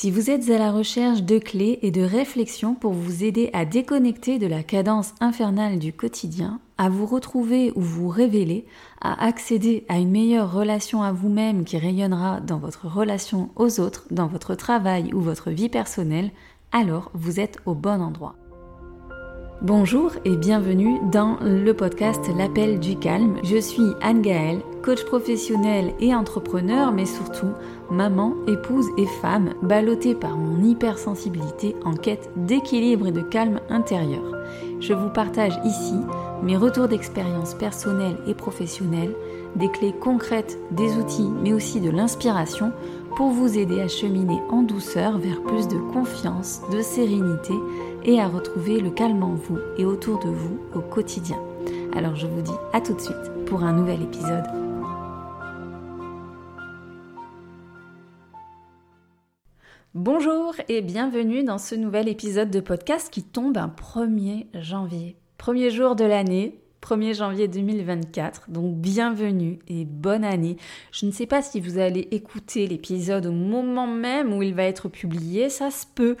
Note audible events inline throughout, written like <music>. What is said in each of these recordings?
Si vous êtes à la recherche de clés et de réflexions pour vous aider à déconnecter de la cadence infernale du quotidien, à vous retrouver ou vous révéler, à accéder à une meilleure relation à vous-même qui rayonnera dans votre relation aux autres, dans votre travail ou votre vie personnelle, alors vous êtes au bon endroit. Bonjour et bienvenue dans le podcast L'appel du calme. Je suis Anne Gaëlle, coach professionnel et entrepreneur, mais surtout maman, épouse et femme, ballottée par mon hypersensibilité en quête d'équilibre et de calme intérieur. Je vous partage ici mes retours d'expérience personnelle et professionnelle, des clés concrètes, des outils, mais aussi de l'inspiration pour vous aider à cheminer en douceur vers plus de confiance, de sérénité et à retrouver le calme en vous et autour de vous au quotidien. Alors je vous dis à tout de suite pour un nouvel épisode. Bonjour et bienvenue dans ce nouvel épisode de podcast qui tombe un 1er janvier. Premier jour de l'année, 1er janvier 2024. Donc bienvenue et bonne année. Je ne sais pas si vous allez écouter l'épisode au moment même où il va être publié, ça se peut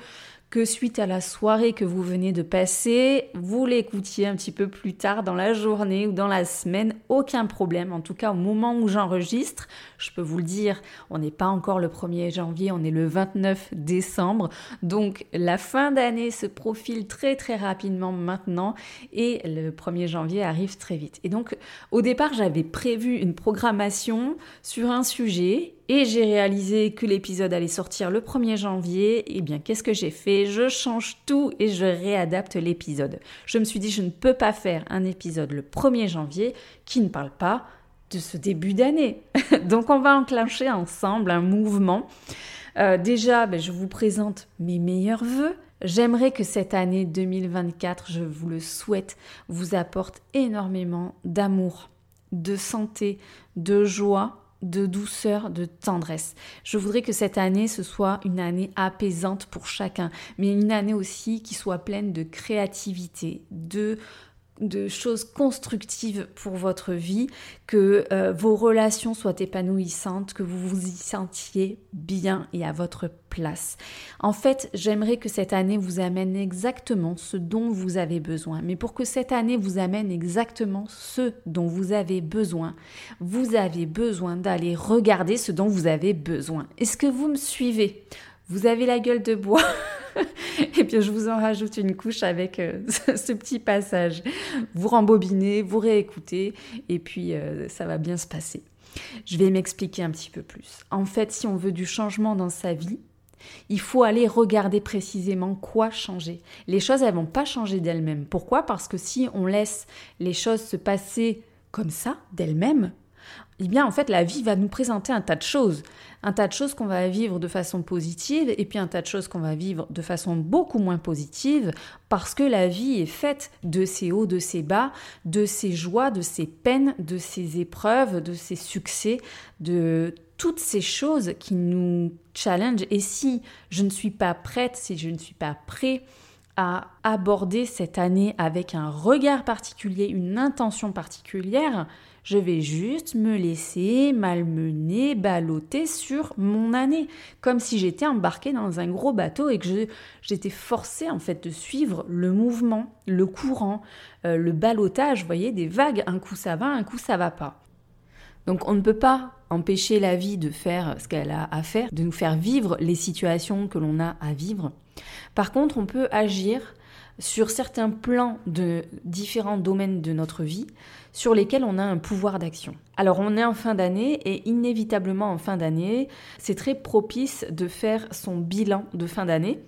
que suite à la soirée que vous venez de passer, vous l'écoutiez un petit peu plus tard dans la journée ou dans la semaine, aucun problème. En tout cas, au moment où j'enregistre, je peux vous le dire, on n'est pas encore le 1er janvier, on est le 29 décembre. Donc la fin d'année se profile très très rapidement maintenant et le 1er janvier arrive très vite. Et donc au départ, j'avais prévu une programmation sur un sujet et j'ai réalisé que l'épisode allait sortir le 1er janvier, eh bien qu'est-ce que j'ai fait? Je change tout et je réadapte l'épisode. Je me suis dit je ne peux pas faire un épisode le 1er janvier qui ne parle pas de ce début d'année. <laughs> Donc on va enclencher ensemble un mouvement. Euh, déjà, ben, je vous présente mes meilleurs voeux. J'aimerais que cette année 2024, je vous le souhaite, vous apporte énormément d'amour, de santé, de joie, de douceur, de tendresse. Je voudrais que cette année, ce soit une année apaisante pour chacun, mais une année aussi qui soit pleine de créativité, de de choses constructives pour votre vie, que euh, vos relations soient épanouissantes, que vous vous y sentiez bien et à votre place. En fait, j'aimerais que cette année vous amène exactement ce dont vous avez besoin. Mais pour que cette année vous amène exactement ce dont vous avez besoin, vous avez besoin d'aller regarder ce dont vous avez besoin. Est-ce que vous me suivez? Vous avez la gueule de bois <laughs> et puis je vous en rajoute une couche avec euh, <laughs> ce petit passage. Vous rembobinez, vous réécoutez, et puis euh, ça va bien se passer. Je vais m'expliquer un petit peu plus. En fait, si on veut du changement dans sa vie, il faut aller regarder précisément quoi changer. Les choses, elles vont pas changer d'elles-mêmes. Pourquoi? Parce que si on laisse les choses se passer comme ça, d'elles-mêmes, eh bien, en fait, la vie va nous présenter un tas de choses. Un tas de choses qu'on va vivre de façon positive et puis un tas de choses qu'on va vivre de façon beaucoup moins positive parce que la vie est faite de ces hauts, de ces bas, de ces joies, de ces peines, de ces épreuves, de ces succès, de toutes ces choses qui nous challengent. Et si je ne suis pas prête, si je ne suis pas prêt à aborder cette année avec un regard particulier, une intention particulière, je vais juste me laisser malmener, balloter sur mon année, comme si j'étais embarquée dans un gros bateau et que j'étais forcée en fait de suivre le mouvement, le courant, euh, le ballottage, vous voyez, des vagues. Un coup ça va, un coup ça va pas. Donc on ne peut pas empêcher la vie de faire ce qu'elle a à faire, de nous faire vivre les situations que l'on a à vivre. Par contre, on peut agir sur certains plans de différents domaines de notre vie sur lesquels on a un pouvoir d'action. Alors on est en fin d'année et inévitablement en fin d'année, c'est très propice de faire son bilan de fin d'année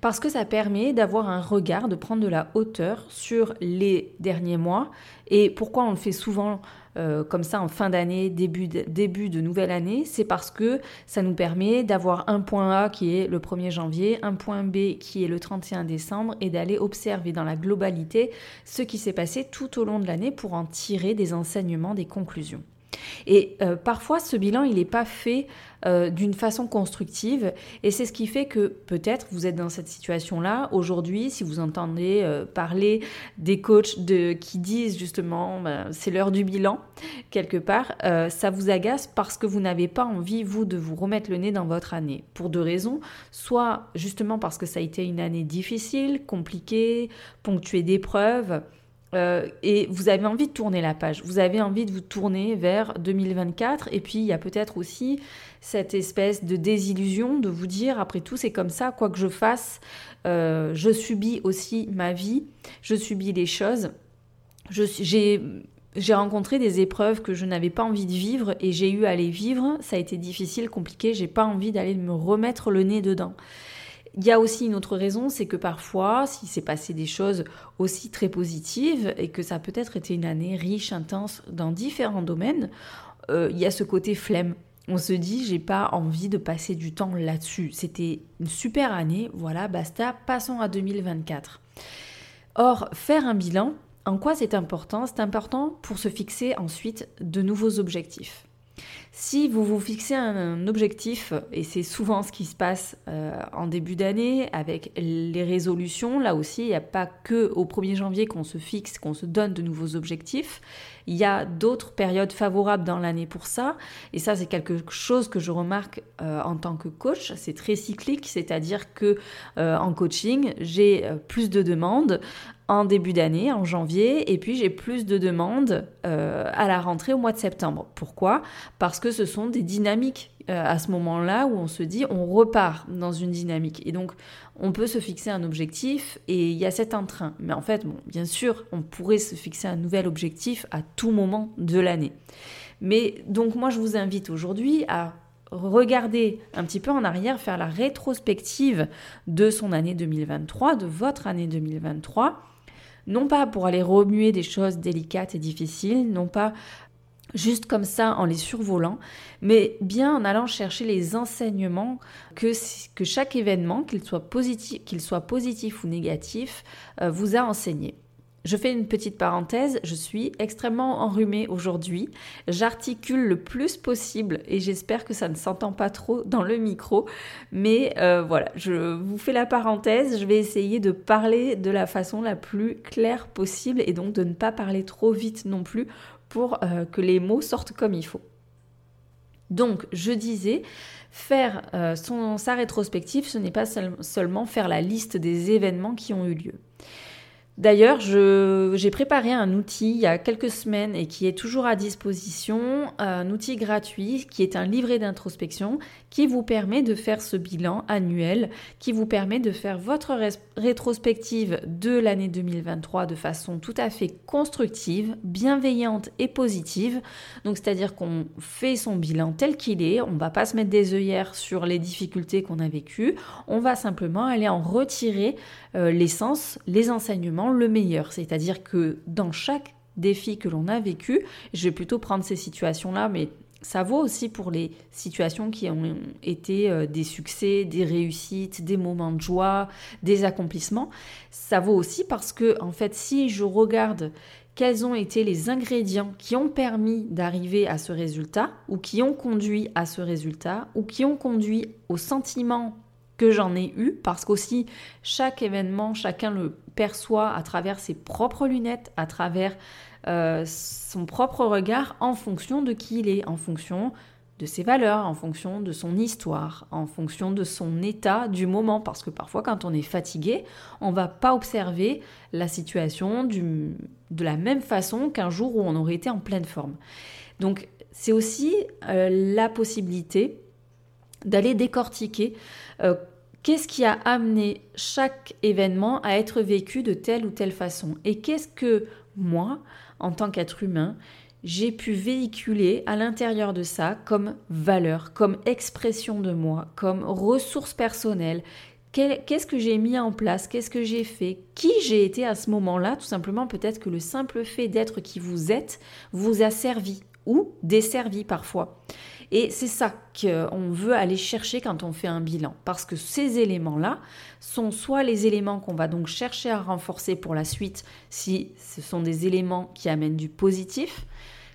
parce que ça permet d'avoir un regard, de prendre de la hauteur sur les derniers mois. Et pourquoi on le fait souvent euh, comme ça en fin d'année, début de, début de nouvelle année, c'est parce que ça nous permet d'avoir un point A qui est le 1er janvier, un point B qui est le 31 décembre et d'aller observer dans la globalité ce qui s'est passé tout au long de l'année pour en tirer des enseignements, des conclusions. Et euh, parfois, ce bilan, il n'est pas fait euh, d'une façon constructive. Et c'est ce qui fait que peut-être vous êtes dans cette situation-là aujourd'hui, si vous entendez euh, parler des coachs qui disent justement bah, c'est l'heure du bilan, quelque part, ça vous agace parce que vous n'avez pas envie, vous, de vous remettre le nez dans votre année. Pour deux raisons. Soit justement parce que ça a été une année difficile, compliquée, ponctuée d'épreuves. Euh, et vous avez envie de tourner la page, vous avez envie de vous tourner vers 2024, et puis il y a peut-être aussi cette espèce de désillusion de vous dire, après tout, c'est comme ça, quoi que je fasse, euh, je subis aussi ma vie, je subis les choses. J'ai rencontré des épreuves que je n'avais pas envie de vivre et j'ai eu à les vivre. Ça a été difficile, compliqué. J'ai pas envie d'aller me remettre le nez dedans. Il y a aussi une autre raison, c'est que parfois, s'il s'est passé des choses aussi très positives et que ça a peut-être été une année riche, intense dans différents domaines, euh, il y a ce côté flemme. On se dit, j'ai pas envie de passer du temps là-dessus. C'était une super année, voilà, basta, passons à 2024. Or, faire un bilan, en quoi c'est important? C'est important pour se fixer ensuite de nouveaux objectifs. Si vous vous fixez un, objectif, et c'est souvent ce qui se passe euh, en début d'année avec les résolutions, là aussi, il n'y a pas que au 1er janvier qu'on se fixe, qu'on se donne de nouveaux objectifs. Il y a d'autres périodes favorables dans l'année pour ça. Et ça, c'est quelque chose que je remarque euh, en tant que coach. C'est très cyclique, c'est-à-dire que euh, en coaching, j'ai plus de demandes en début d'année, en janvier, et puis j'ai plus de demandes à la rentrée au mois de septembre. Pourquoi? Parce que ce sont des dynamiques euh, à ce moment-là où on se dit on repart dans une dynamique. Et donc on peut se fixer un objectif et il y a cet entrain. Mais en fait, bien sûr, on pourrait se fixer un nouvel objectif à tout moment de l'année. Mais donc moi je vous invite aujourd'hui à regarder un petit peu en arrière, faire la rétrospective de son année 2023, de votre année 2023 non pas pour aller remuer des choses délicates et difficiles, non pas juste comme ça en les survolant, mais bien en allant chercher les enseignements que, que chaque événement, qu'il soit, positif, soit ou négatif, euh, vous a enseigné. Je fais une petite parenthèse, je suis extrêmement enrhumée aujourd'hui. J'articule le plus possible et j'espère que ça ne s'entend pas trop dans le micro. Mais euh, voilà, je vous fais la parenthèse, je vais essayer de parler de la façon la plus claire possible et donc de ne pas parler trop vite non plus pour euh, que les mots sortent comme il faut. Donc, je disais, faire euh, sa rétrospective, ce n'est pas seulement faire la liste des événements qui ont eu lieu. D'ailleurs, j'ai préparé un outil il y a quelques semaines et qui est toujours à disposition, un outil gratuit qui est un livret d'introspection qui vous permet de faire ce bilan annuel, qui vous permet de faire votre rétrospective de l'année 2023 de façon tout à fait constructive, bienveillante et positive. Donc c'est-à-dire qu'on fait son bilan tel qu'il est, on ne va pas se mettre des œillères sur les difficultés qu'on a vécues, on va simplement aller en retirer l'essence, les enseignements, le meilleur. C'est-à-dire que dans chaque défi que l'on a vécu, je vais plutôt prendre ces situations-là, mais ça vaut aussi pour les situations qui ont été euh, des succès, des réussites, des moments de joie, des accomplissements. Ça vaut aussi parce que, en fait, si je regarde quels ont été les ingrédients qui ont permis d'arriver à ce résultat, ou qui ont conduit à ce résultat, ou qui ont conduit au sentiment que j'en ai eu, parce qu'aussi chaque événement, chacun le perçoit à travers ses propres lunettes, à travers euh, son propre regard en fonction de qui il est, en fonction de ses valeurs, en fonction de son histoire, en fonction de son état du moment. Parce que parfois, quand on est fatigué, on va pas observer la situation du, de la même façon qu'un jour où on aurait été en pleine forme. Donc, c'est aussi euh, la possibilité d'aller décortiquer euh, qu'est-ce qui a amené chaque événement à être vécu de telle ou telle façon? Et qu'est-ce que moi, en tant qu'être humain, j'ai pu véhiculer à l'intérieur de ça comme valeur, comme expression de moi, comme ressource personnelle? Qu'est-ce que j'ai mis en place? Qu'est-ce que j'ai fait? Qui j'ai été à ce moment-là? Tout simplement, peut-être que le simple fait d'être qui vous êtes vous a servi ou desservi parfois. Et c'est ça qu'on veut aller chercher quand on fait un bilan, parce que ces éléments-là sont soit les éléments qu'on va donc chercher à renforcer pour la suite, si ce sont des éléments qui amènent du positif,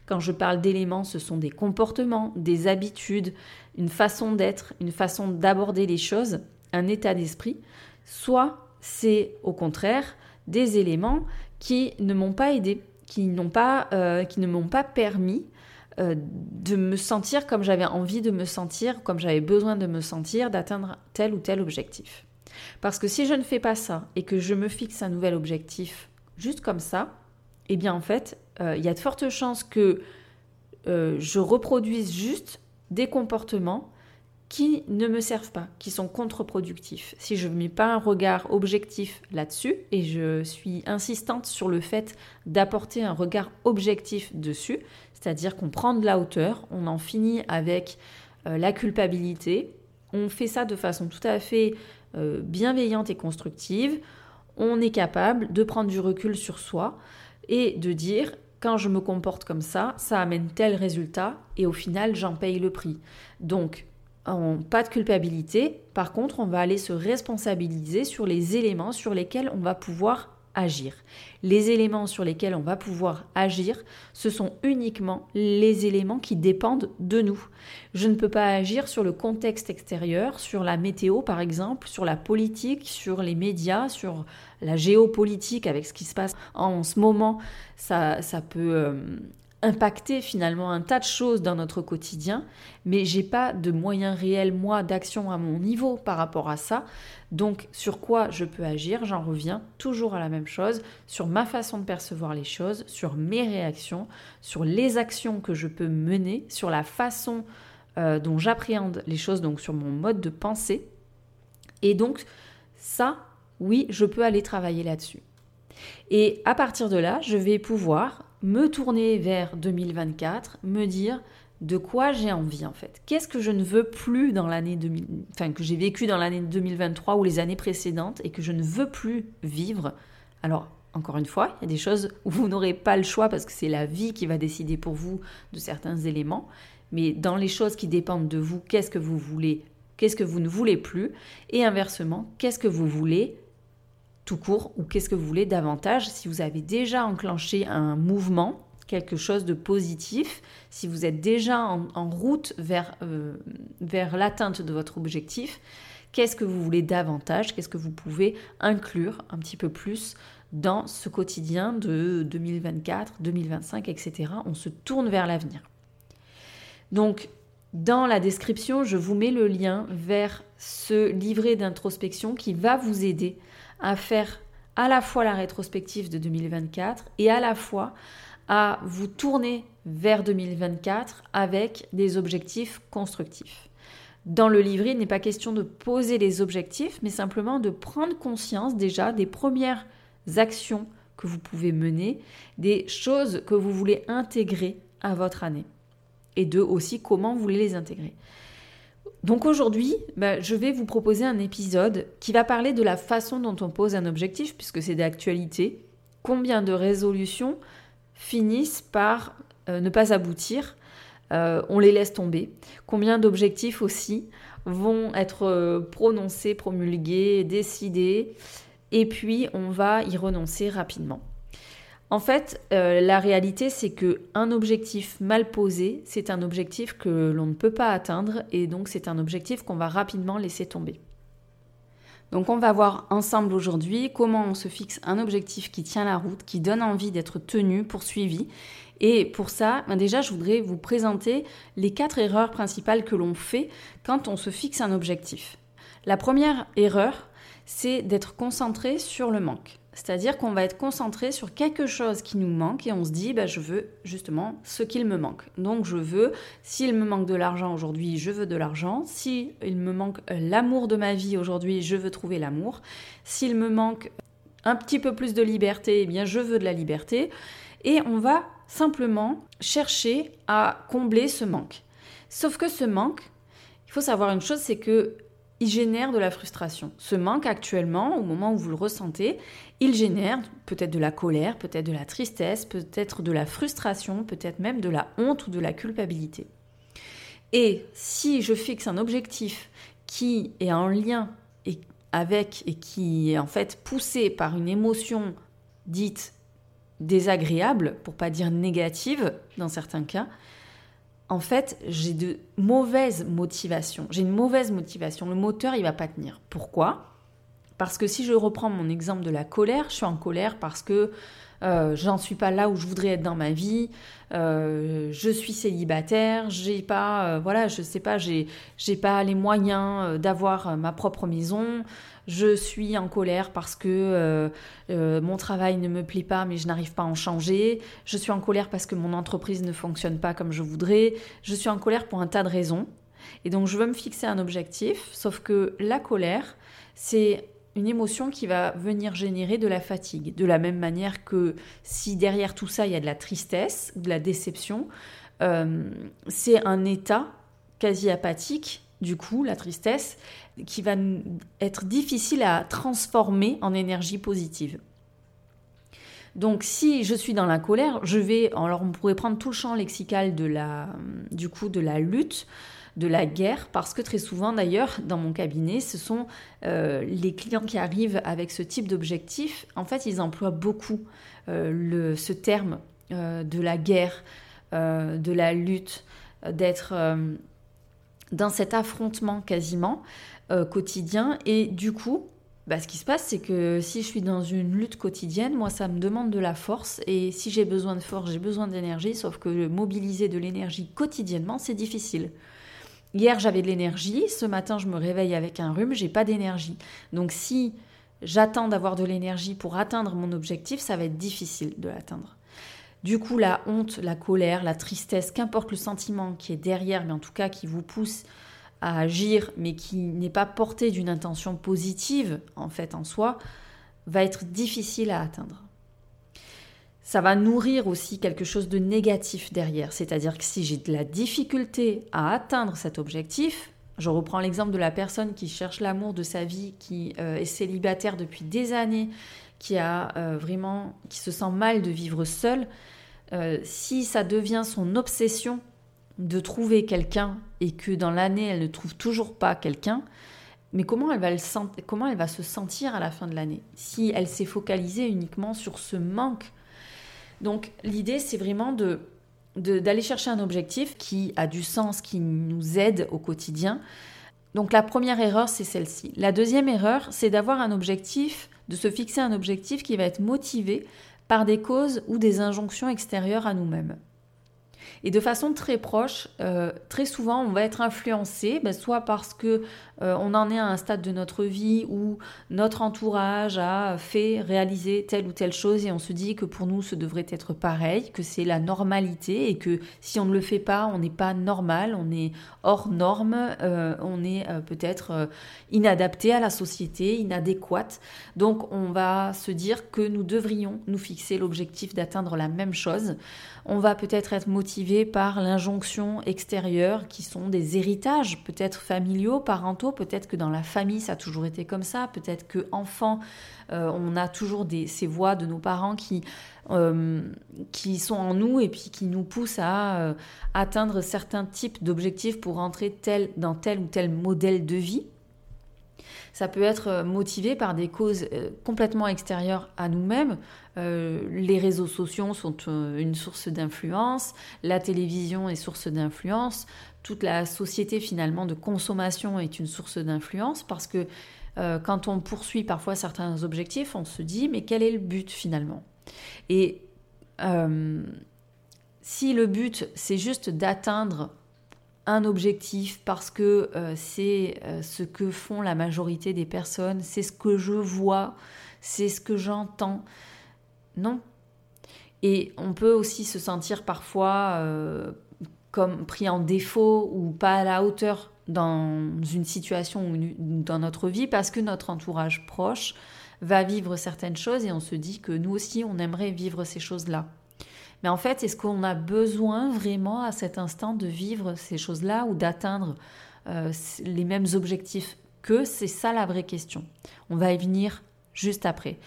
Quand je parle d'éléments, ce sont des comportements, des habitudes, une façon d'être, une façon d'aborder les choses, un état d'esprit. Soit c'est au contraire des éléments qui ne m'ont pas aidé, qui, euh, qui ne m'ont pas permis euh, de me sentir comme j'avais envie de me sentir, comme j'avais besoin de me sentir, d'atteindre tel ou tel objectif. Parce que si je ne fais pas ça et que je me fixe un nouvel objectif juste comme ça, eh bien en fait, euh, il y a de fortes chances que je reproduise juste des comportements qui ne me servent pas, qui sont contre-productifs. Si je ne mets pas un regard objectif là-dessus, et je suis insistante sur le fait d'apporter un regard objectif dessus, c'est-à-dire qu'on prend de la hauteur, on en finit avec euh, la culpabilité, on fait ça de façon tout à fait euh, bienveillante et constructive, on est capable de prendre du recul sur soi et de dire quand je me comporte comme ça, ça amène tel résultat et au final j'en paye le prix. Donc pas de culpabilité. Par contre, on va aller se responsabiliser sur les éléments sur lesquels on va pouvoir agir. Les éléments sur lesquels on va pouvoir agir, ce sont uniquement les éléments qui dépendent de nous. Je ne peux pas agir sur le contexte extérieur, sur la météo par exemple, sur la politique, sur les médias, sur la géopolitique avec ce qui se passe en ce moment. Ça, ça peut euh, impacter finalement un tas de choses dans notre quotidien, mais j'ai pas de moyens réels moi d'action à mon niveau par rapport à ça. Donc sur quoi je peux agir J'en reviens toujours à la même chose, sur ma façon de percevoir les choses, sur mes réactions, sur les actions que je peux mener, sur la façon euh, dont j'appréhende les choses, donc sur mon mode de pensée. Et donc ça, oui, je peux aller travailler là-dessus. Et à partir de là, je vais pouvoir me tourner vers 2024, me dire de quoi j'ai envie en fait. Qu'est-ce que je ne veux plus dans l'année 2000, enfin que j'ai vécu dans l'année 2023 ou les années précédentes et que je ne veux plus vivre? Alors encore une fois, il y a des choses où vous n'aurez pas le choix parce que c'est la vie qui va décider pour vous de certains éléments. Mais dans les choses qui dépendent de vous, qu'est-ce que vous voulez, qu'est-ce que vous ne voulez plus? Et inversement, qu'est-ce que vous voulez tout court ou qu'est-ce que vous voulez davantage si vous avez déjà enclenché un mouvement, quelque chose de positif, si vous êtes déjà en, route vers, euh, vers l'atteinte de votre objectif, qu'est-ce que vous voulez davantage, qu'est-ce que vous pouvez inclure un petit peu plus dans ce quotidien de 2024, 2025, etc. On se tourne vers l'avenir. Donc, dans la description, je vous mets le lien vers ce livret d'introspection qui va vous aider à faire à la fois la rétrospective de 2024 et à la fois à vous tourner vers 2024 avec des objectifs constructifs. Dans le livret, il n'est pas question de poser les objectifs, mais simplement de prendre conscience déjà des premières actions que vous pouvez mener, des choses que vous voulez intégrer à votre année et de aussi comment vous voulez les intégrer. Donc aujourd'hui, bah, je vais vous proposer un épisode qui va parler de la façon dont on pose un objectif, puisque c'est d'actualité. Combien de résolutions finissent par euh, ne pas aboutir? Euh, On les laisse tomber. Combien d'objectifs aussi vont être euh, prononcés, promulgués, décidés, et puis on va y renoncer rapidement. En fait, euh, la réalité, c'est que un objectif mal posé, c'est un objectif que l'on ne peut pas atteindre et donc c'est un objectif qu'on va rapidement laisser tomber. Donc on va voir ensemble aujourd'hui comment on se fixe un objectif qui tient la route, qui donne envie d'être tenu, poursuivi. Et pour ça, ben déjà, je voudrais vous présenter les quatre erreurs principales que l'on fait quand on se fixe un objectif. La première erreur, c'est d'être concentré sur le manque. C'est-à-dire qu'on va être concentré sur quelque chose qui nous manque et on se dit, bah, je veux justement ce qu'il me manque. Donc je veux, s'il me manque de l'argent aujourd'hui, je veux de l'argent. S'il me manque euh, l'amour de ma vie aujourd'hui, je veux trouver l'amour. S'il me manque un petit peu plus de liberté, eh bien je veux de la liberté. Et on va simplement chercher à combler ce manque. Sauf que ce manque, il faut savoir une chose, c'est que il génère de la frustration. Ce manque actuellement, au moment où vous le ressentez, il génère peut-être de la colère, peut-être de la tristesse, peut-être de la frustration, peut-être même de la honte ou de la culpabilité. Et si je fixe un objectif qui est en lien avec et qui est en fait poussé par une émotion dite désagréable, pour pas dire négative dans certains cas, en fait, j'ai de mauvaises motivations. J'ai une mauvaise motivation. Le moteur, il va pas tenir. Pourquoi? Parce que si je reprends mon exemple de la colère, je suis en colère parce que euh, j'en suis pas là où je voudrais être dans ma vie, euh, je suis célibataire, j'ai pas, euh, voilà, je sais pas, j'ai, j'ai pas les moyens d'avoir ma propre maison, je suis en colère parce que mon travail ne me plaît pas mais je n'arrive pas à en changer, je suis en colère parce que mon entreprise ne fonctionne pas comme je voudrais, je suis en colère pour un tas de raisons. Et donc je veux me fixer un objectif, sauf que la colère, c'est une émotion qui va venir générer de la fatigue. De la même manière que si derrière tout ça, il y a de la tristesse de la déception, euh, c'est un état quasi apathique, du coup, la tristesse, qui va être difficile à transformer en énergie positive. Donc si je suis dans la colère, je vais, alors on pourrait prendre tout le champ lexical du coup, de la lutte, de la guerre, parce que très souvent d'ailleurs, dans mon cabinet, ce sont euh, les clients qui arrivent avec ce type d'objectif, en fait, ils emploient beaucoup euh, le, ce terme euh, de la guerre, de la lutte, d'être dans cet affrontement quasiment quotidien, et du coup, bah, ce qui se passe, c'est que si je suis dans une lutte quotidienne, moi, ça me demande de la force. Et si j'ai besoin de force, j'ai besoin d'énergie. Sauf que mobiliser de l'énergie quotidiennement, c'est difficile. Hier, j'avais de l'énergie. Ce matin, je me réveille avec un rhume. J'ai pas d'énergie. Donc, si j'attends d'avoir de l'énergie pour atteindre mon objectif, ça va être difficile de l'atteindre. Du coup, la honte, la colère, la tristesse, qu'importe le sentiment qui est derrière, mais en tout cas qui vous pousse à agir, mais qui n'est pas porté d'une intention positive, en fait, en soi, va être difficile à atteindre ça va nourrir aussi quelque chose de négatif derrière. C'est-à-dire que si j'ai de la difficulté à atteindre cet objectif, je reprends l'exemple de la personne qui cherche l'amour de sa vie, qui euh, est célibataire depuis des années, qui a euh, vraiment, qui se sent mal de vivre seule. Euh, si ça devient son obsession de trouver quelqu'un et que dans l'année elle ne trouve toujours pas quelqu'un, mais comment elle, va le comment elle va se sentir à la fin de l'année? Si elle s'est focalisée uniquement sur ce manque donc l'idée, c'est vraiment d'aller chercher un objectif qui a du sens, qui nous aide au quotidien. Donc la première erreur, c'est celle-ci. La deuxième erreur, c'est d'avoir un objectif, de se fixer un objectif qui va être motivé par des causes ou des injonctions extérieures à nous-mêmes. Et de façon très proche, euh, très souvent, on va être influencé, ben, soit parce que euh, on en est à un stade de notre vie où notre entourage a fait réaliser telle ou telle chose et on se dit que pour nous, ce devrait être pareil, que c'est la normalité et que si on ne le fait pas, on n'est pas normal, on est hors norme, euh, on est peut-être inadapté à la société, inadéquate. Donc, on va se dire que nous devrions nous fixer l'objectif d'atteindre la même chose on va peut-être être motivé par l'injonction extérieure qui sont des héritages, peut-être familiaux, parentaux, peut-être que dans la famille ça a toujours été comme ça, peut-être que enfant euh, on a toujours ces voix de nos parents qui, euh, qui sont en nous et puis qui nous poussent à euh, atteindre certains types d'objectifs pour entrer tel, dans tel ou tel modèle de vie. Ça peut être euh, motivé par des causes euh, complètement extérieures à nous-mêmes. Euh, les réseaux sociaux sont une source d'influence, la télévision est source d'influence, toute la société finalement de consommation est une source d'influence parce que quand on poursuit parfois certains objectifs, on se dit mais quel est le but finalement? Et si le but c'est juste d'atteindre un objectif parce que euh, c'est euh, ce que font la majorité des personnes, c'est ce que je vois, c'est ce que j'entends. Non. Et on peut aussi se sentir parfois euh, comme pris en défaut ou pas à la hauteur dans une situation ou dans notre vie parce que notre entourage proche va vivre certaines choses et on se dit que nous aussi on aimerait vivre ces choses-là. Mais en fait, est-ce qu'on a besoin vraiment à cet instant de vivre ces choses-là ou d'atteindre euh, les mêmes objectifs que? C'est ça la vraie question. On va y venir juste après.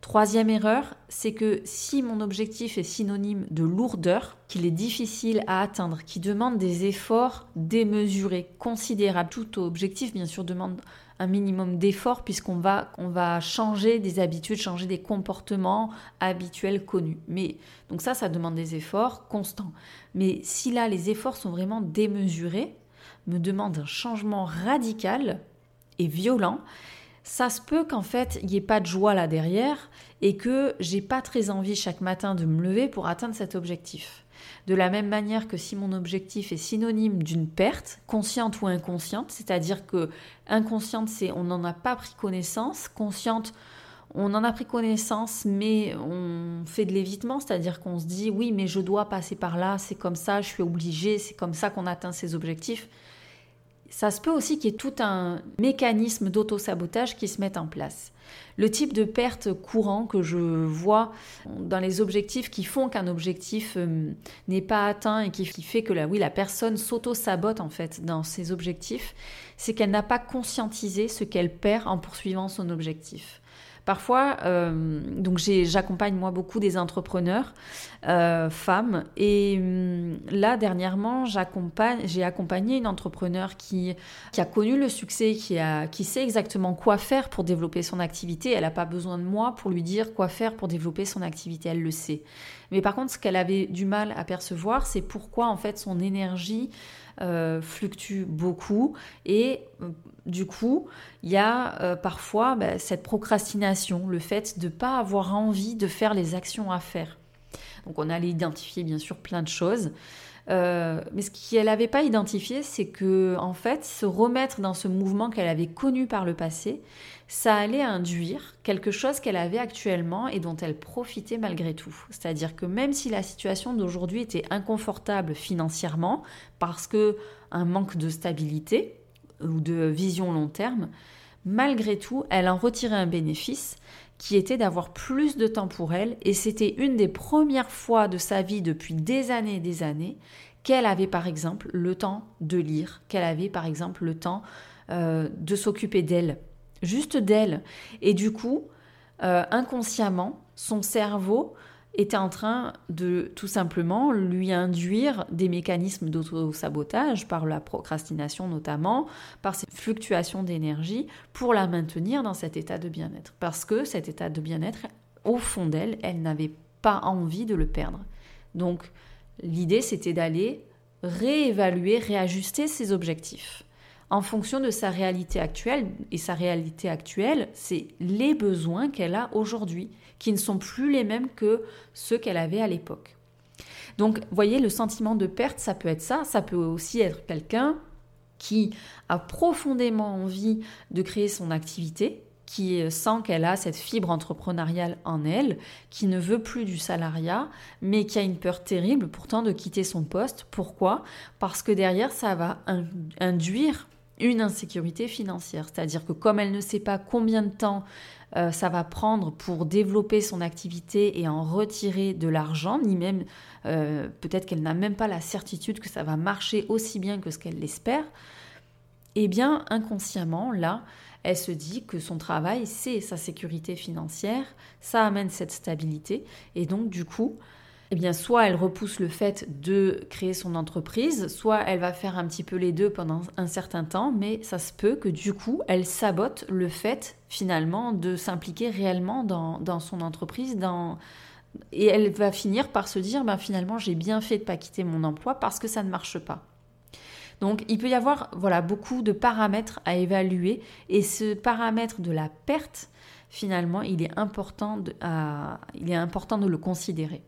Troisième erreur, c'est que si mon objectif est synonyme de lourdeur, qu'il est difficile à atteindre, qui demande des efforts démesurés, considérables, tout objectif bien sûr demande un minimum d'effort puisqu'on va, on va changer des habitudes, changer des comportements habituels connus. Mais donc ça, ça demande des efforts constants. Mais si là, les efforts sont vraiment démesurés, me demande un changement radical et violent, ça se peut qu'en fait, il n'y ait pas de joie là derrière et que j'ai pas très envie chaque matin de me lever pour atteindre cet objectif. De la même manière que si mon objectif est synonyme d'une perte, consciente ou inconsciente, c'est-à-dire que inconsciente, c'est on n'en a pas pris connaissance, consciente, on en a pris connaissance, mais on fait de l'évitement, c'est-à-dire qu'on se dit oui, mais je dois passer par là, c'est comme ça, je suis obligé, c'est comme ça qu'on atteint ses objectifs ça se peut aussi qu'il y ait tout un mécanisme d'auto-sabotage qui se mette en place. Le type de perte courant que je vois dans les objectifs qui font qu'un objectif euh, n'est pas atteint et qui, fait que la, oui, la personne s'auto-sabote en fait dans ses objectifs, c'est qu'elle n'a pas conscientisé ce qu'elle perd en poursuivant son objectif. Parfois, euh, donc j'accompagne moi beaucoup des entrepreneurs euh, femmes et hum, là dernièrement j'ai accompagné une entrepreneur qui, a connu le succès, qui, qui sait exactement quoi faire pour développer son activité. Elle n'a pas besoin de moi pour lui dire quoi faire pour développer son activité, elle le sait. Mais par contre, ce qu'elle avait du mal à percevoir, c'est pourquoi en fait son énergie euh, fluctue beaucoup et euh, du coup, il y a euh, parfois bah, cette procrastination, le fait de ne pas avoir envie de faire les actions à faire. Donc on allait identifier bien sûr plein de choses. Euh, mais ce qu'elle n'avait pas identifié, c'est que en fait, se remettre dans ce mouvement qu'elle avait connu par le passé, ça allait induire quelque chose qu'elle avait actuellement et dont elle profitait malgré tout. C'est-à-dire que même si la situation d'aujourd'hui était inconfortable financièrement parce que un manque de stabilité ou de vision long terme, malgré tout, elle en retirait un bénéfice qui était d'avoir plus de temps pour elle, et c'était une des premières fois de sa vie depuis des années et des années qu'elle avait par exemple le temps de lire, qu'elle avait par exemple le temps euh, de s'occuper d'elle, juste d'elle. Et du coup, euh, inconsciemment, son cerveau était en train de tout simplement lui induire des mécanismes d'auto-sabotage par la procrastination notamment, par ces fluctuations d'énergie pour la maintenir dans cet état de bien-être. Parce que cet état de bien-être, au fond d'elle, elle, n'avait pas envie de le perdre. Donc l'idée c'était d'aller réévaluer, réajuster ses objectifs en fonction de sa réalité actuelle. Et sa réalité actuelle, c'est les besoins qu'elle a aujourd'hui qui ne sont plus les mêmes que ceux qu'elle avait à l'époque. Donc, voyez, le sentiment de perte, ça peut être ça, ça peut aussi être quelqu'un qui a profondément envie de créer son activité, qui sent qu'elle a cette fibre entrepreneuriale en elle, qui ne veut plus du salariat, mais qui a une peur terrible pourtant de quitter son poste. Pourquoi? Parce que derrière, ça va induire insécurité financière. C'est-à-dire que comme elle ne sait pas combien de temps euh, ça va prendre pour développer son activité et en retirer de l'argent, ni même euh, peut-être qu'elle n'a même pas la certitude que ça va marcher aussi bien que ce qu'elle l'espère, eh bien inconsciemment, là, elle se dit que son travail, c'est sa sécurité financière, ça amène cette stabilité, et donc du coup, eh bien, soit elle repousse le fait de créer son entreprise, soit elle va faire un petit peu les deux pendant un certain temps, mais ça se peut que du coup, elle sabote le fait finalement de s'impliquer réellement dans, son entreprise, dans... et elle va finir par se dire, ben, finalement, j'ai bien fait de pas quitter mon emploi parce que ça ne marche pas. Donc il peut y avoir voilà beaucoup de paramètres à évaluer et ce paramètre de la perte finalement il est important il est important de le considérer.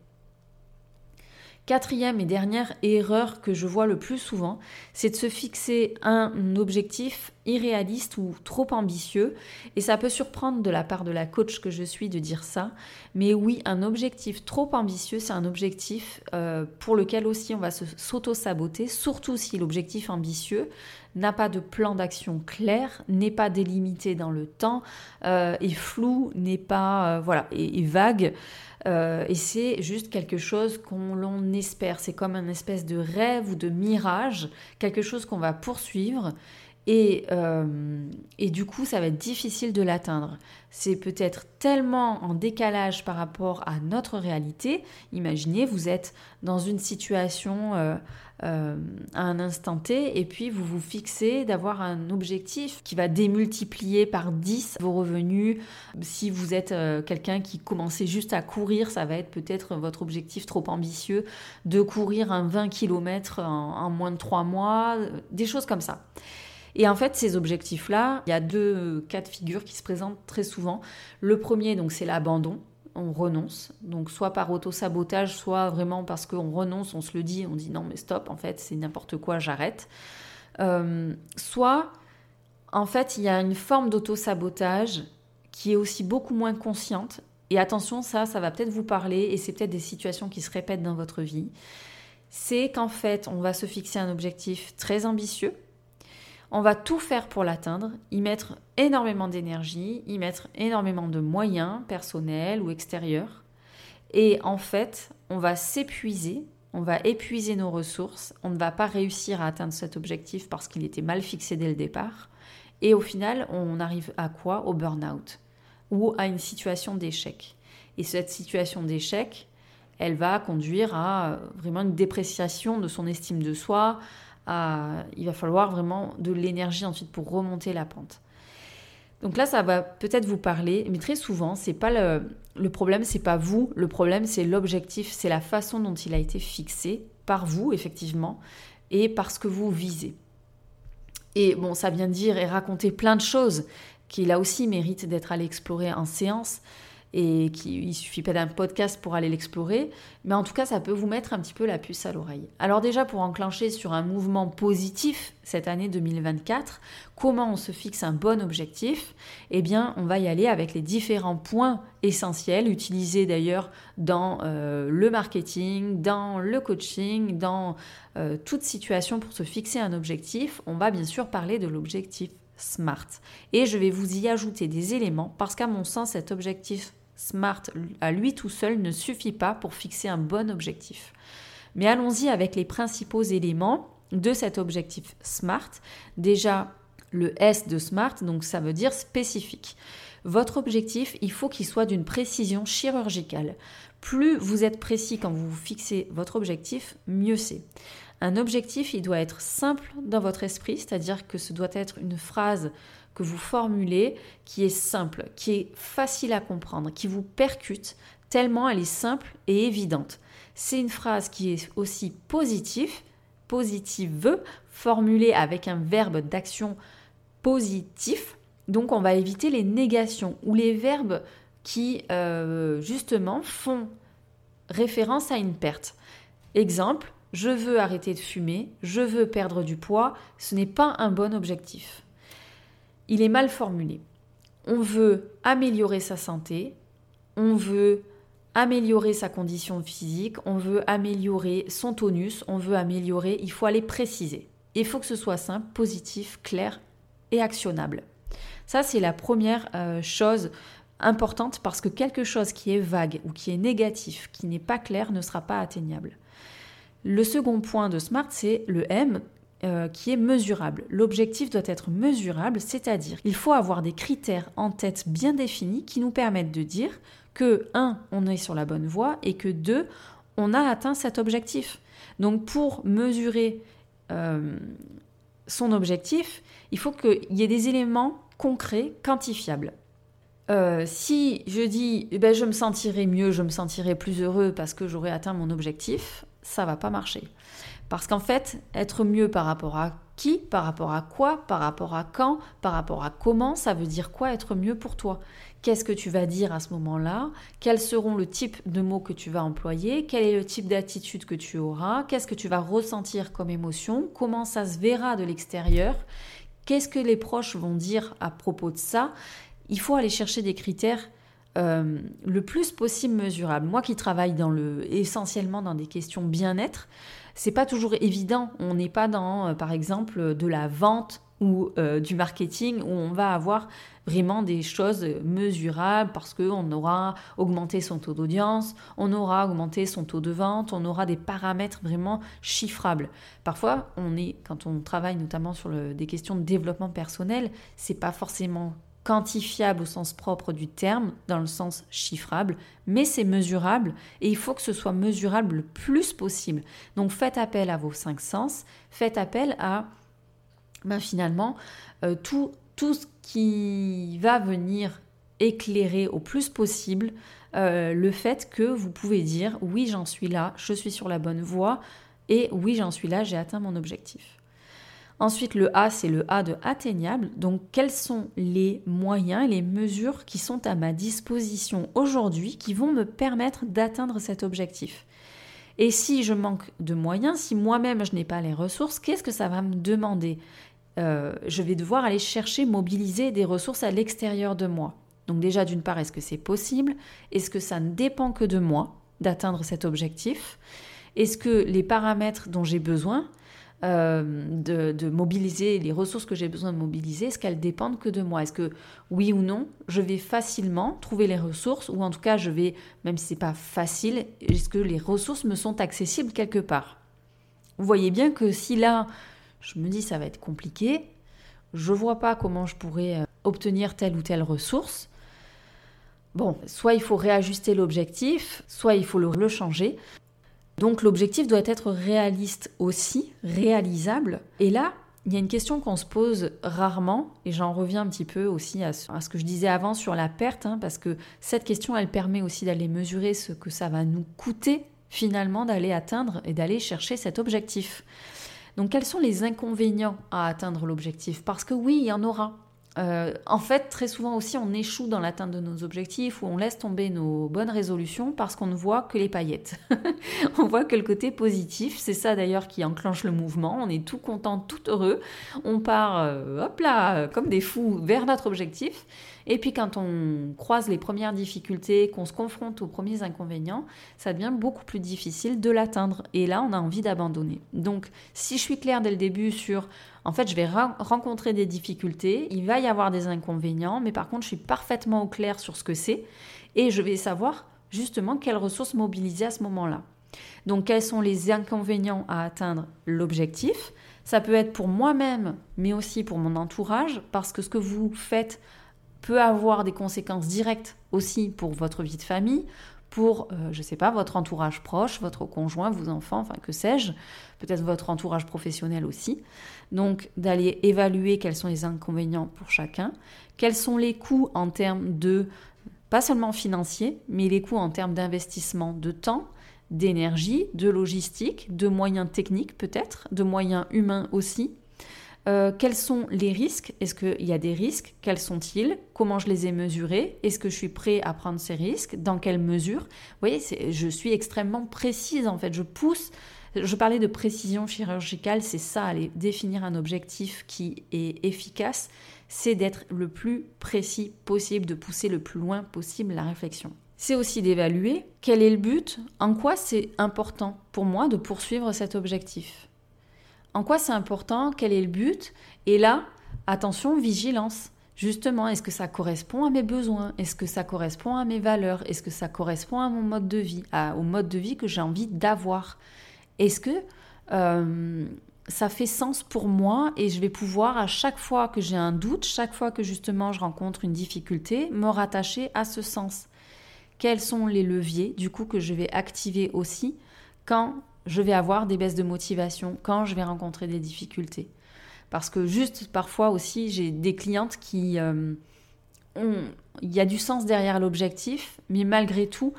Quatrième et dernière erreur que je vois le plus souvent, c'est de se fixer un objectif irréaliste ou trop ambitieux. Et ça peut surprendre de la part de la coach que je suis de dire ça. Mais oui, un objectif trop ambitieux, c'est un objectif euh, pour lequel aussi on va s'auto-saboter, surtout si l'objectif ambitieux n'a pas de plan d'action clair, n'est pas délimité dans le temps, euh, est flou, n'est pas euh, voilà, est vague. Euh, et c'est juste quelque chose qu'on l'on espère. C'est comme un espèce de rêve ou de mirage, quelque chose qu'on va poursuivre Et, euh, et, du coup, ça va être difficile de l'atteindre. C'est peut-être tellement en décalage par rapport à notre réalité. Imaginez, vous êtes dans une situation euh, euh, à un instant T et puis vous vous fixez d'avoir un objectif qui va démultiplier par 10 vos revenus. Si vous êtes quelqu'un qui commençait juste à courir, ça va être peut-être votre objectif trop ambitieux de courir un 20 km en, en moins de 3 mois, des choses comme ça. Et en fait, ces objectifs-là, il y a deux cas de figure qui se présentent très souvent. Le premier, donc, c'est l'abandon. On renonce, donc soit par auto-sabotage, soit vraiment parce qu'on renonce, on se le dit, on dit non mais stop, en fait c'est n'importe quoi, j'arrête. Euh, soit, en fait, il y a une forme d'auto-sabotage qui est aussi beaucoup moins consciente. Et attention, ça, ça va peut-être vous parler, et c'est peut-être des situations qui se répètent dans votre vie. C'est qu'en fait, on va se fixer un objectif très ambitieux, on va tout faire pour l'atteindre, y mettre énormément d'énergie, y mettre énormément de moyens personnels ou extérieurs. Et en fait, on va s'épuiser, on va épuiser nos ressources, on ne va pas réussir à atteindre cet objectif parce qu'il était mal fixé dès le départ. Et au final, on arrive à quoi? Au burn-out ou à une situation d'échec. Et cette situation d'échec, elle va conduire à vraiment une dépréciation de son estime de soi, il va falloir vraiment de l'énergie ensuite pour remonter la pente. Donc là, ça va peut-être vous parler, mais très souvent, c'est pas le, le problème, c'est pas vous, le problème, c'est l'objectif, c'est la façon dont il a été fixé par vous, effectivement, et parce que vous visez. Et bon, ça vient dire et raconter plein de choses qui là aussi méritent d'être allé explorer en séance et qui il suffit pas d'un podcast pour aller l'explorer, mais en tout cas ça peut vous mettre un petit peu la puce à l'oreille. Alors déjà pour enclencher sur un mouvement positif cette année 2024, comment on se fixe un bon objectif? Eh bien on va y aller avec les différents points essentiels utilisés d'ailleurs dans euh, le marketing, dans le coaching, dans euh, toute situation pour se fixer un objectif. On va bien sûr parler de l'objectif SMART. Et je vais vous y ajouter des éléments parce qu'à mon sens, cet objectif SMART à lui tout seul ne suffit pas pour fixer un bon objectif. Mais allons-y avec les principaux éléments de cet objectif SMART. Déjà, le S de SMART, donc ça veut dire spécifique. Votre objectif, il faut qu'il soit d'une précision chirurgicale. Plus vous êtes précis quand vous fixez votre objectif, mieux c'est. Un objectif, il doit être simple dans votre esprit, c'est-à-dire que ce doit être une phrase que vous formulez qui est simple, qui est facile à comprendre, qui vous percute tellement elle est simple et évidente. C'est une phrase qui est aussi positive, positive, formulée avec un verbe d'action positif. Donc on va éviter les négations ou les verbes qui euh, justement font référence à une perte. Exemple, je veux arrêter de fumer, je veux perdre du poids, ce n'est pas un bon objectif il est mal formulé. On veut améliorer sa santé, on veut améliorer sa condition physique, on veut améliorer son tonus, on veut améliorer, il faut aller préciser. Il faut que ce soit simple, positif, clair et actionnable. Ça, c'est la première euh, chose importante parce que quelque chose qui est vague ou qui est négatif, qui n'est pas clair, ne sera pas atteignable. Le second point de SMART, c'est le M, euh, qui est mesurable. L'objectif doit être mesurable, c'est-à-dire il faut avoir des critères en tête bien définis qui nous permettent de dire que 1. on est sur la bonne voie et que 2. on a atteint cet objectif. Donc pour mesurer euh, son objectif, il faut qu'il y ait des éléments concrets, quantifiables. Euh, si je dis eh ben, je me sentirai mieux, je me sentirai plus heureux parce que j'aurai atteint mon objectif, ça va pas marcher. Parce qu'en fait, être mieux par rapport à qui, par rapport à quoi, par rapport à quand, par rapport à comment, ça veut dire quoi être mieux pour toi? Qu'est-ce que tu vas dire à ce moment-là? Quels seront le type de mots que tu vas employer? Quel est le type d'attitude que tu auras? Qu'est-ce que tu vas ressentir comme émotion? Comment ça se verra de l'extérieur? Qu'est-ce que les proches vont dire à propos de ça? Il faut aller chercher des critères euh, le plus possible mesurables. Moi qui travaille essentiellement dans des questions bien-être, c'est pas toujours évident. On n'est pas dans, euh, par exemple, de la vente ou euh, du marketing où on va avoir vraiment des choses mesurables parce qu'on aura augmenté son taux d'audience, on aura augmenté son taux de vente, on aura des paramètres vraiment chiffrables. Parfois, on est, quand on travaille notamment sur des questions de développement personnel, c'est pas forcément quantifiable au sens propre du terme, dans le sens chiffrable, mais c'est mesurable et il faut que ce soit mesurable le plus possible. Donc faites appel à vos cinq sens, faites appel à ben, finalement euh, tout, tout ce qui va venir éclairer au plus possible euh, le fait que vous pouvez dire oui j'en suis là, je suis sur la bonne voie et oui j'en suis là, j'ai atteint mon objectif. Ensuite, le A, c'est le A de atteignable. Donc, quels sont les moyens les mesures qui sont à ma disposition aujourd'hui qui vont me permettre d'atteindre cet objectif? Et si je manque de moyens, si moi-même je n'ai pas les ressources, qu'est-ce que ça va me demander? Euh, je vais devoir aller chercher, mobiliser des ressources à l'extérieur de moi. Donc déjà, d'une part, est-ce que c'est possible? Est-ce que ça ne dépend que de moi d'atteindre cet objectif? Est-ce que les paramètres dont j'ai besoin euh, de, mobiliser, les ressources que j'ai besoin de mobiliser, est-ce qu'elles dépendent que de moi? Est-ce que oui ou non, je vais facilement trouver les ressources ou en tout cas, je vais, même si c'est pas facile, est-ce que les ressources me sont accessibles quelque part? Vous voyez bien que si là, je me dis ça va être compliqué, je vois pas comment je pourrais euh, obtenir telle ou telle ressource. Bon, soit il faut réajuster l'objectif, soit il faut le changer. Donc l'objectif doit être réaliste aussi, réalisable. Et là, il y a une question qu'on se pose rarement, et j'en reviens un petit peu aussi à ce que je disais avant sur la perte, hein, parce que cette question, elle permet aussi d'aller mesurer ce que ça va nous coûter finalement d'aller atteindre et d'aller chercher cet objectif. Donc quels sont les inconvénients à atteindre l'objectif? Parce que oui, il y en aura. Euh, en fait, très souvent aussi, on échoue dans l'atteinte de nos objectifs ou on laisse tomber nos bonnes résolutions parce qu'on ne voit que les paillettes. <laughs> on voit que le côté positif, c'est ça d'ailleurs qui enclenche le mouvement. On est tout content, tout heureux. On part, euh, hop là, comme des fous vers notre objectif. Et puis quand on croise les premières difficultés, qu'on se confronte aux premiers inconvénients, ça devient beaucoup plus difficile de l'atteindre. Et là, on a envie d'abandonner. Donc, si je suis claire dès le début sur en fait, je vais rencontrer des difficultés, il va y avoir des inconvénients, mais par contre, je suis parfaitement au clair sur ce que c'est et je vais savoir justement quelles ressources mobiliser à ce moment-là. Donc, quels sont les inconvénients à atteindre? L'objectif Ça peut être pour moi-même, mais aussi pour mon entourage, parce que ce que vous faites peut avoir des conséquences directes aussi pour votre vie de famille, pour, euh, je ne sais pas, votre entourage proche, votre conjoint, vos enfants, enfin que sais-je, peut-être votre entourage professionnel aussi. Donc d'aller évaluer quels sont les inconvénients pour chacun, quels sont les coûts en termes de, pas seulement financiers, mais les coûts en termes d'investissement de temps, d'énergie, de logistique, de moyens techniques peut-être, de moyens humains aussi, euh, quels sont les risques? Est-ce qu'il y a des risques? Quels sont-ils? Comment je les ai mesurés? Est-ce que je suis prêt à prendre ces risques? Dans quelle mesure? Vous voyez, je suis extrêmement précise en fait. Je pousse. Je parlais de précision chirurgicale, c'est ça, aller définir un objectif qui est efficace, c'est d'être le plus précis possible, de pousser le plus loin possible la réflexion. C'est aussi d'évaluer quel est le but, en quoi c'est important pour moi de poursuivre cet objectif. En quoi c'est important? Quel est le but? Et là, attention, vigilance. Justement, est-ce que ça correspond à mes besoins? Est-ce que ça correspond à mes valeurs? Est-ce que ça correspond à mon mode de vie, au mode de vie que j'ai envie d'avoir? Est-ce que euh, ça fait sens pour moi et je vais pouvoir, à chaque fois que j'ai un doute, chaque fois que justement je rencontre une difficulté, me rattacher à ce sens? Quels sont les leviers du coup que je vais activer aussi quand je vais avoir des baisses de motivation, quand je vais rencontrer des difficultés. Parce que juste parfois aussi, j'ai des clientes qui euh, ont... Il y a du sens derrière l'objectif, mais malgré tout,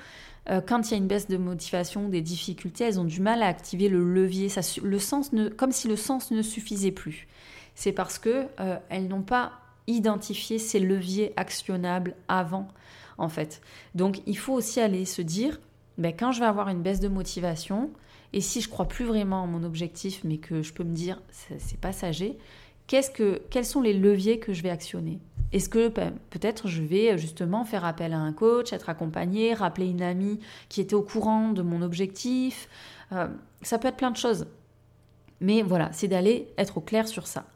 euh, quand il y a une baisse de motivation, des difficultés, elles ont du mal à activer le levier, le sens comme si le sens ne suffisait plus. C'est parce que euh, elles n'ont pas identifié ces leviers actionnables avant, en fait. Donc, il faut aussi aller se dire, ben, quand je vais avoir une baisse de motivation, et si je crois plus vraiment à mon objectif, mais que je peux me dire c'est passager, qu'est-ce que, quels sont les leviers que je vais actionner? Est-ce que ben, peut-être je vais justement faire appel à un coach, être accompagné, rappeler une amie qui était au courant de mon objectif? Euh, Ça peut être plein de choses. Mais voilà, c'est d'aller être au clair sur ça.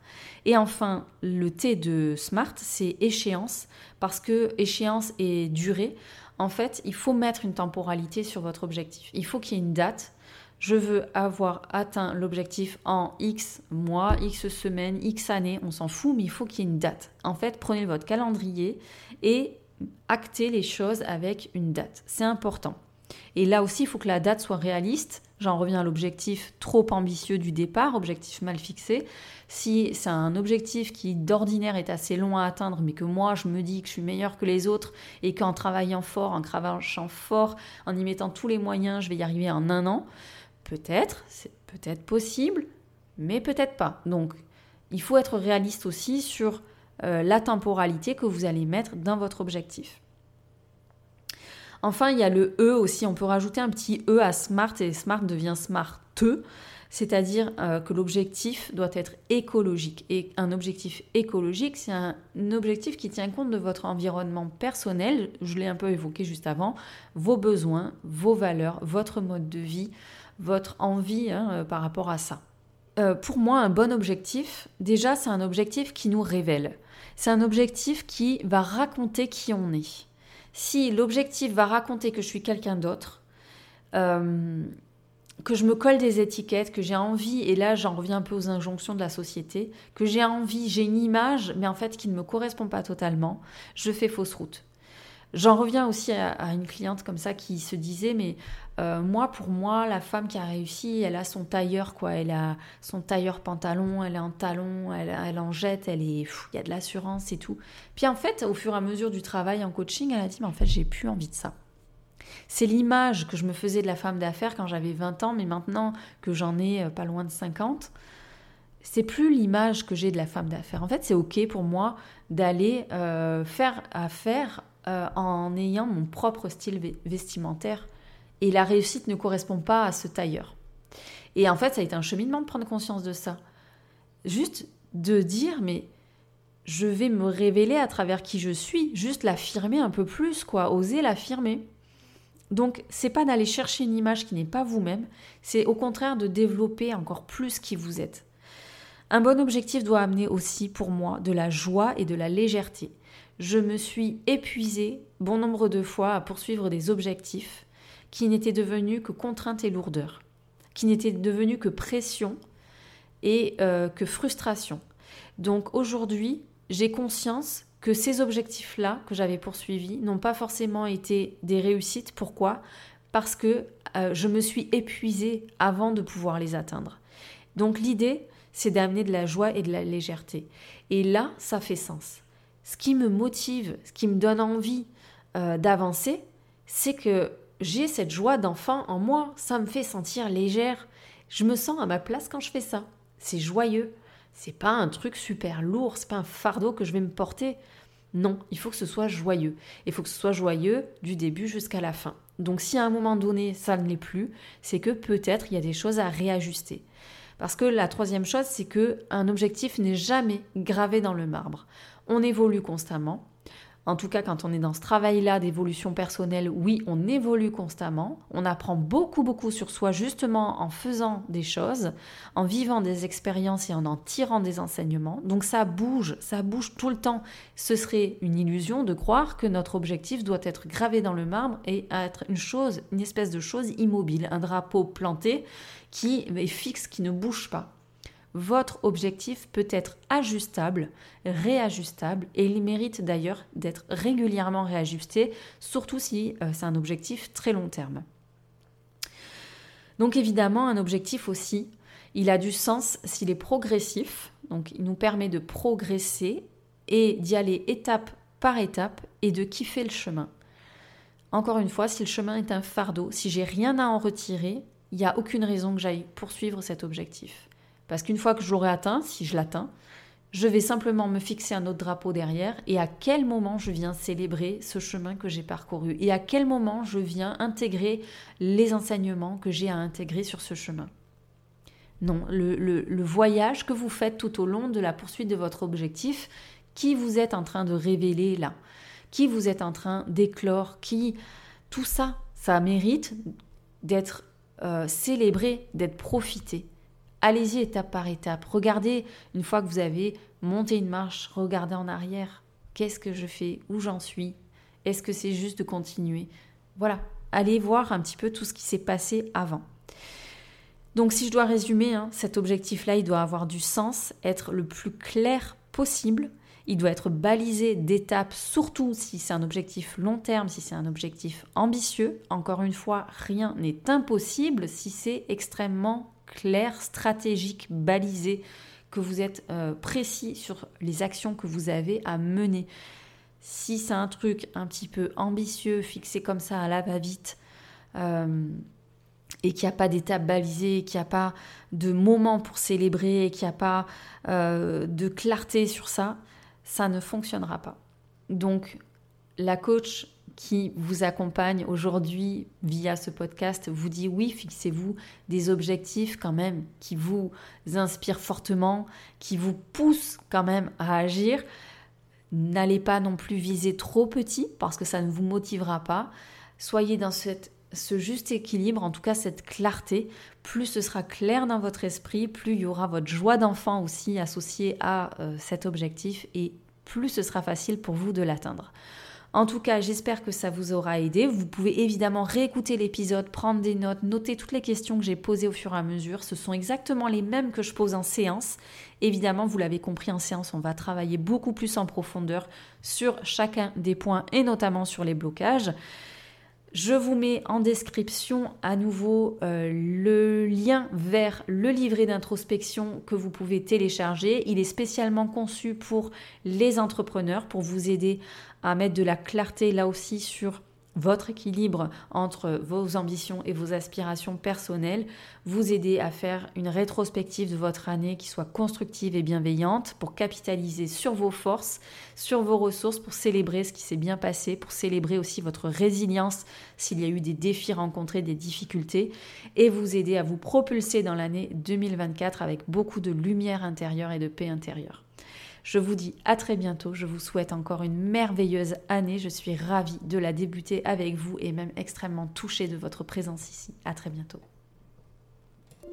Et enfin, le T de SMART, c'est échéance, parce que échéance et durée, en fait, il faut mettre une temporalité sur votre objectif. Il faut qu'il y ait une date. Je veux avoir atteint l'objectif en X mois, X semaines, X années, on s'en fout, mais il faut qu'il y ait une date. En fait, prenez votre calendrier et actez les choses avec une date. C'est important. Et là aussi, il faut que la date soit réaliste. J'en reviens à l'objectif trop ambitieux du départ, objectif mal fixé. Si c'est un objectif qui d'ordinaire est assez long à atteindre, mais que moi je me dis que je suis meilleur que les autres et qu'en travaillant fort, en travaillant fort, en y mettant tous les moyens, je vais y arriver en un an, peut-être, c'est peut-être possible, mais peut-être pas. Donc il faut être réaliste aussi sur euh, la temporalité que vous allez mettre dans votre objectif. Enfin, il y a le E aussi. On peut rajouter un petit E à smart et smart devient smart. C'est-à-dire euh, que l'objectif doit être écologique. Et un objectif écologique, c'est un, objectif qui tient compte de votre environnement personnel, je l'ai un peu évoqué juste avant, vos besoins, vos valeurs, votre mode de vie, votre envie hein, euh, par rapport à ça. Euh, pour moi, un bon objectif, déjà, c'est un objectif qui nous révèle. C'est un objectif qui va raconter qui on est. Si l'objectif va raconter que je suis quelqu'un d'autre, euh, que je me colle des étiquettes, que j'ai envie, et là j'en reviens un peu aux injonctions de la société, que j'ai envie, j'ai une image, mais en fait qui ne me correspond pas totalement, je fais fausse route. J'en reviens aussi à, une cliente comme ça qui se disait, mais euh, moi, pour moi, la femme qui a réussi, elle a son tailleur, quoi. Elle a son tailleur pantalon, elle est en talon, elle, elle en jette, elle est, il y a de l'assurance et tout. Puis en fait, au fur et à mesure du travail en coaching, elle a dit, mais en fait, j'ai plus envie de ça. C'est l'image que je me faisais de la femme d'affaires quand j'avais 20 ans, mais maintenant que j'en ai euh, pas loin de 50, c'est plus l'image que j'ai de la femme d'affaires. En fait, c'est ok pour moi d'aller euh, faire affaire euh, en ayant mon propre style vestimentaire. Et la réussite ne correspond pas à ce tailleur. Et en fait, ça a été un cheminement de prendre conscience de ça. Juste de dire, mais je vais me révéler à travers qui je suis, juste l'affirmer un peu plus, quoi, oser l'affirmer. Donc, c'est pas d'aller chercher une image qui n'est pas vous-même, c'est au contraire de développer encore plus qui vous êtes. Un bon objectif doit amener aussi, pour moi, de la joie et de la légèreté je me suis épuisée bon nombre de fois à poursuivre des objectifs qui n'étaient devenus que contraintes et lourdeur, qui n'étaient devenus que pression et euh, que frustration. Donc aujourd'hui, j'ai conscience que ces objectifs-là que j'avais poursuivis n'ont pas forcément été des réussites. Pourquoi? Parce que euh, je me suis épuisée avant de pouvoir les atteindre. Donc l'idée, c'est d'amener de la joie et de la légèreté. Et là, ça fait sens ce qui me motive, ce qui me donne envie euh, d'avancer, c'est que j'ai cette joie d'enfant en moi. Ça me fait sentir légère. Je me sens à ma place quand je fais ça. C'est joyeux. C'est pas un truc super lourd. C'est pas un fardeau que je vais me porter. Non, il faut que ce soit joyeux. Il faut que ce soit joyeux du début jusqu'à la fin. Donc si à un moment donné ça ne l'est plus, c'est que peut-être il y a des choses à réajuster. Parce que la troisième chose, c'est que un objectif n'est jamais gravé dans le marbre on évolue constamment. En tout cas, quand on est dans ce travail-là d'évolution personnelle, oui, on évolue constamment. On apprend beaucoup, beaucoup sur soi justement en faisant des choses, en vivant des expériences et en en tirant des enseignements. Donc ça bouge, ça bouge tout le temps. Ce serait une illusion de croire que notre objectif doit être gravé dans le marbre et être une chose, une espèce de chose immobile, un drapeau planté qui est fixe, qui ne bouge pas votre objectif peut être ajustable, réajustable, et il mérite d'ailleurs d'être régulièrement réajusté, surtout si euh, c'est un objectif très long terme. Donc évidemment, un objectif aussi, il a du sens s'il est progressif, donc il nous permet de progresser et d'y aller étape par étape et de kiffer le chemin. Encore une fois, si le chemin est un fardeau, si j'ai rien à en retirer, il n'y a aucune raison que j'aille poursuivre cet objectif. Parce qu'une fois que je l'aurai atteint, si je l'atteins, je vais simplement me fixer un autre drapeau derrière. Et à quel moment je viens célébrer ce chemin que j'ai parcouru? Et à quel moment je viens intégrer les enseignements que j'ai à intégrer sur ce chemin? Non, le, voyage que vous faites tout au long de la poursuite de votre objectif, qui vous êtes en train de révéler là, qui vous êtes en train d'éclore, qui... Tout ça, ça mérite d'être euh, célébré, d'être profité allez-y étape par étape. Regardez, une fois que vous avez monté une marche, regardez en arrière. Qu'est-ce que je fais? Où j'en suis? Est-ce que c'est juste de continuer? Voilà, allez voir un petit peu tout ce qui s'est passé avant. Donc si je dois résumer, hein, cet objectif-là, il doit avoir du sens, être le plus clair possible. Il doit être balisé d'étapes, surtout si c'est un objectif long terme, si c'est un objectif ambitieux. Encore une fois, rien n'est impossible si c'est extrêmement clair, stratégique, balisé, que vous êtes euh, précis sur les actions que vous avez à mener. Si c'est un truc un petit peu ambitieux, fixé comme ça à la va-vite, euh, et qu'il n'y a pas d'étape balisée, qu'il n'y a pas de moment pour célébrer, qu'il n'y a pas euh, de clarté sur ça, ça ne fonctionnera pas. Donc, la coach qui vous accompagne aujourd'hui via ce podcast vous dit oui, fixez-vous des objectifs quand même qui vous inspirent fortement, qui vous poussent quand même à agir. N'allez pas non plus viser trop petit parce que ça ne vous motivera pas. Soyez dans cette, ce juste équilibre, en tout cas cette clarté. Plus ce sera clair dans votre esprit, plus il y aura votre joie d'enfant aussi associée à euh, cet objectif et plus ce sera facile pour vous de l'atteindre. En tout cas, j'espère que ça vous aura aidé. Vous pouvez évidemment réécouter l'épisode, prendre des notes, noter toutes les questions que j'ai posées au fur et à mesure. Ce sont exactement les mêmes que je pose en séance. Évidemment, vous l'avez compris, en séance, on va travailler beaucoup plus en profondeur sur chacun des points et notamment sur les blocages. Je vous mets en description à nouveau euh, le lien vers le livret d'introspection que vous pouvez télécharger. Il est spécialement conçu pour les entrepreneurs, pour vous aider à mettre de la clarté là aussi sur votre équilibre entre vos ambitions et vos aspirations personnelles, vous aider à faire une rétrospective de votre année qui soit constructive et bienveillante pour capitaliser sur vos forces, sur vos ressources, pour célébrer ce qui s'est bien passé, pour célébrer aussi votre résilience s'il y a eu des défis rencontrés, des difficultés, et vous aider à vous propulser dans l'année 2024 avec beaucoup de lumière intérieure et de paix intérieure. Je vous dis à très bientôt. Je vous souhaite encore une merveilleuse année. Je suis ravie de la débuter avec vous et même extrêmement touchée de votre présence ici. À très bientôt.